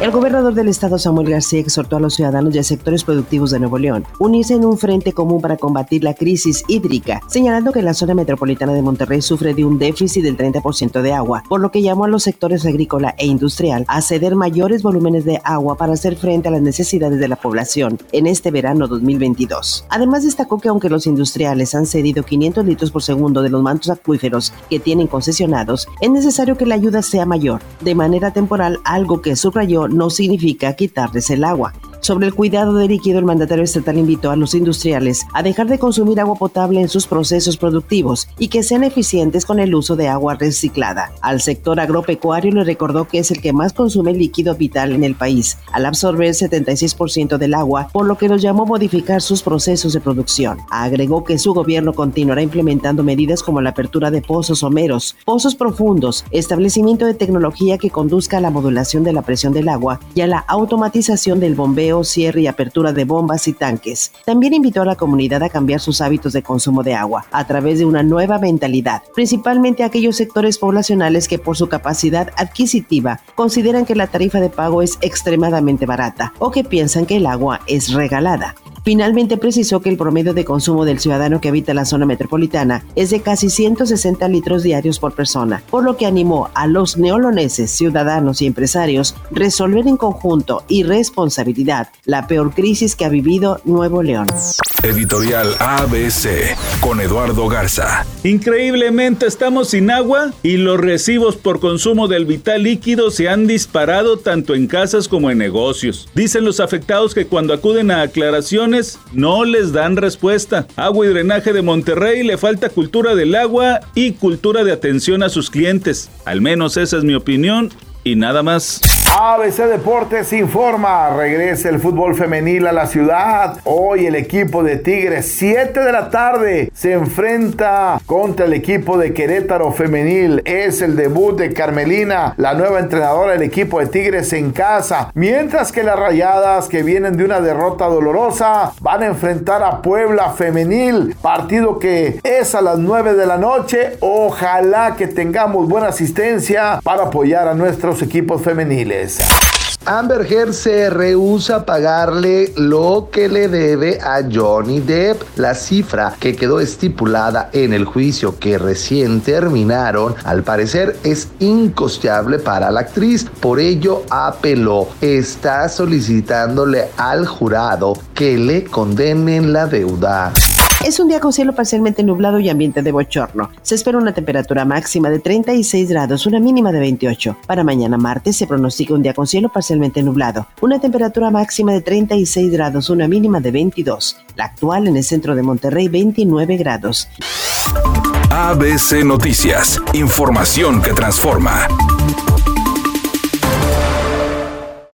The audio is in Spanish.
El gobernador del estado Samuel García exhortó a los ciudadanos y a sectores productivos de Nuevo León unirse en un frente común para combatir la crisis hídrica, señalando que la zona metropolitana de Monterrey sufre de un déficit del 30% de agua, por lo que llamó a los sectores agrícola e industrial a ceder mayores volúmenes de agua para hacer frente a las necesidades de la población en este verano 2022. Además destacó que aunque los industriales han cedido 500 litros por segundo de los mantos acuíferos que tienen concesionados, es necesario que la ayuda sea mayor, de manera temporal, algo que subrayó no significa quitarles el agua. Sobre el cuidado del líquido, el mandatario estatal invitó a los industriales a dejar de consumir agua potable en sus procesos productivos y que sean eficientes con el uso de agua reciclada. Al sector agropecuario le recordó que es el que más consume líquido vital en el país, al absorber 76% del agua, por lo que los llamó modificar sus procesos de producción. Agregó que su gobierno continuará implementando medidas como la apertura de pozos someros, pozos profundos, establecimiento de tecnología que conduzca a la modulación de la presión del agua y a la automatización del bombeo cierre y apertura de bombas y tanques. También invitó a la comunidad a cambiar sus hábitos de consumo de agua a través de una nueva mentalidad, principalmente aquellos sectores poblacionales que por su capacidad adquisitiva consideran que la tarifa de pago es extremadamente barata o que piensan que el agua es regalada. Finalmente precisó que el promedio de consumo del ciudadano que habita la zona metropolitana es de casi 160 litros diarios por persona, por lo que animó a los neoloneses, ciudadanos y empresarios resolver en conjunto y responsabilidad la peor crisis que ha vivido Nuevo León. Editorial ABC con Eduardo Garza. Increíblemente estamos sin agua y los recibos por consumo del vital líquido se han disparado tanto en casas como en negocios. Dicen los afectados que cuando acuden a aclaraciones no les dan respuesta. Agua y drenaje de Monterrey le falta cultura del agua y cultura de atención a sus clientes. Al menos esa es mi opinión y nada más. ABC Deportes informa, regresa el fútbol femenil a la ciudad. Hoy el equipo de Tigres, 7 de la tarde, se enfrenta contra el equipo de Querétaro femenil. Es el debut de Carmelina, la nueva entrenadora del equipo de Tigres en casa. Mientras que las rayadas que vienen de una derrota dolorosa van a enfrentar a Puebla femenil. Partido que es a las 9 de la noche. Ojalá que tengamos buena asistencia para apoyar a nuestros equipos femeniles. Amber Heard se rehúsa a pagarle lo que le debe a Johnny Depp. La cifra que quedó estipulada en el juicio que recién terminaron, al parecer es incosteable para la actriz. Por ello apeló. Está solicitándole al jurado que le condenen la deuda. Es un día con cielo parcialmente nublado y ambiente de bochorno. Se espera una temperatura máxima de 36 grados, una mínima de 28. Para mañana martes se pronostica un día con cielo parcialmente nublado, una temperatura máxima de 36 grados, una mínima de 22. La actual en el centro de Monterrey 29 grados. ABC Noticias, información que transforma.